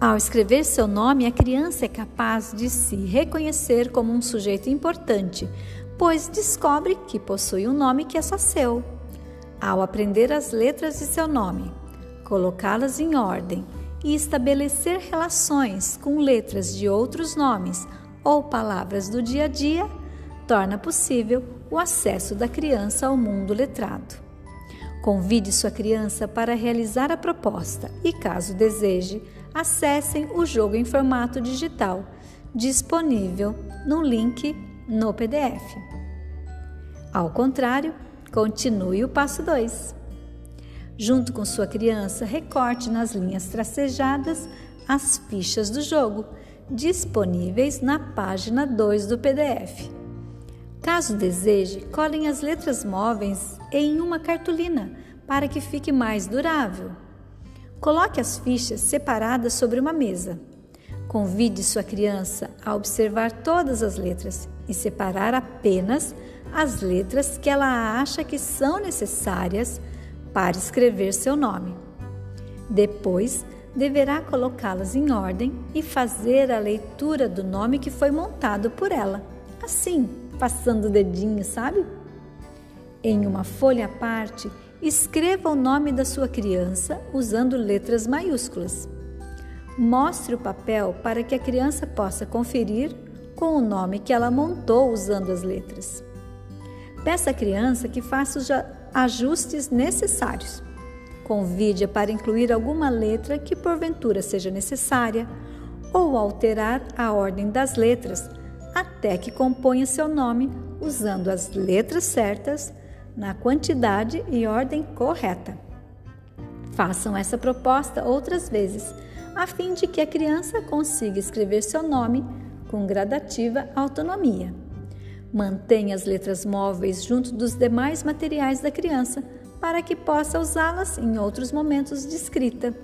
Ao escrever seu nome, a criança é capaz de se reconhecer como um sujeito importante, pois descobre que possui um nome que é só seu. Ao aprender as letras de seu nome, colocá-las em ordem e estabelecer relações com letras de outros nomes ou palavras do dia a dia, torna possível o acesso da criança ao mundo letrado. Convide sua criança para realizar a proposta e, caso deseje, acessem o jogo em formato digital, disponível no link no PDF. Ao contrário, continue o passo 2. Junto com sua criança, recorte nas linhas tracejadas as fichas do jogo, disponíveis na página 2 do PDF. Caso deseje, colhem as letras móveis em uma cartolina para que fique mais durável. Coloque as fichas separadas sobre uma mesa. Convide sua criança a observar todas as letras e separar apenas as letras que ela acha que são necessárias para escrever seu nome. Depois, deverá colocá-las em ordem e fazer a leitura do nome que foi montado por ela. Assim, passando o dedinho, sabe? Em uma folha à parte, Escreva o nome da sua criança usando letras maiúsculas. Mostre o papel para que a criança possa conferir com o nome que ela montou usando as letras. Peça à criança que faça os ajustes necessários. Convide-a para incluir alguma letra que porventura seja necessária ou alterar a ordem das letras até que componha seu nome usando as letras certas na quantidade e ordem correta. Façam essa proposta outras vezes, a fim de que a criança consiga escrever seu nome com gradativa autonomia. Mantenha as letras móveis junto dos demais materiais da criança para que possa usá-las em outros momentos de escrita.